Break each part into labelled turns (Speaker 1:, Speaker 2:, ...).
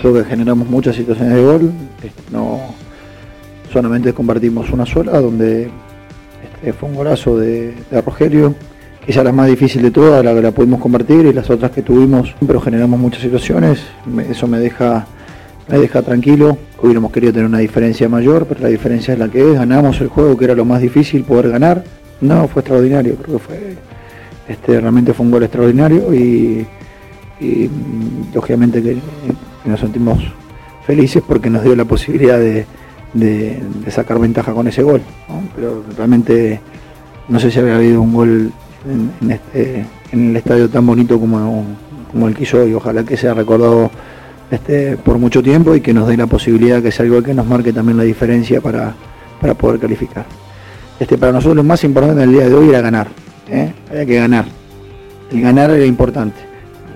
Speaker 1: Creo que generamos muchas situaciones de gol. No solamente convertimos una sola, donde este, fue un golazo de, de Rogelio, quizá la más difícil de todas, la que la pudimos convertir, y las otras que tuvimos, pero generamos muchas situaciones. Eso me deja, me deja tranquilo. Hubiéramos querido tener una diferencia mayor, pero la diferencia es la que es. Ganamos el juego, que era lo más difícil, poder ganar. No, fue extraordinario, creo que fue, este, realmente fue un gol extraordinario y, y, lógicamente que, nos sentimos felices porque nos dio la posibilidad de, sacar ventaja con ese gol. Pero realmente no sé si había habido un gol en, este, el estadio tan bonito como, el que hizo hoy. Ojalá que sea recordado este, por mucho tiempo y que nos dé la posibilidad que sea algo que nos marque también la diferencia para, para poder calificar. Este, para nosotros lo más importante en el día de hoy era ganar. ¿eh? Había que ganar. El ganar era importante,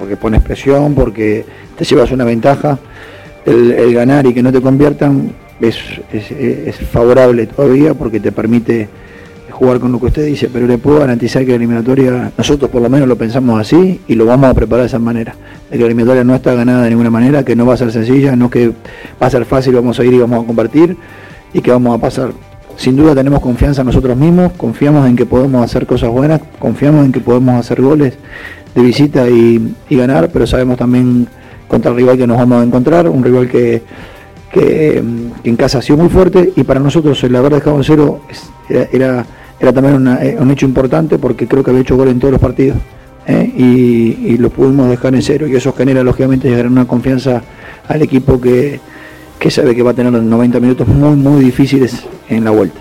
Speaker 1: porque pones presión, porque te llevas una ventaja. El, ganar y que no te conviertan es, favorable todavía porque te permite jugar con lo que usted dice, pero le puedo garantizar que la eliminatoria, nosotros por lo menos lo pensamos así y lo vamos a preparar de esa manera. La eliminatoria no está ganada de ninguna manera, que no va a ser sencilla, no que va a ser fácil, vamos a ir y vamos a compartir y que vamos a pasar. Sin duda tenemos confianza en nosotros mismos, confiamos en que podemos hacer cosas buenas, confiamos en que podemos hacer goles de visita y, y ganar, pero sabemos también contra el rival que nos vamos a encontrar, un rival que, que, en casa ha sido muy fuerte y para nosotros el haber dejado en cero era, era, también una- eh, un hecho importante porque creo que había hecho gol en todos los partidos ¿eh? y, y lo pudimos dejar en cero y eso genera lógicamente una confianza al equipo que, que sabe que va a tener 90 minutos muy muy difíciles en la vuelta.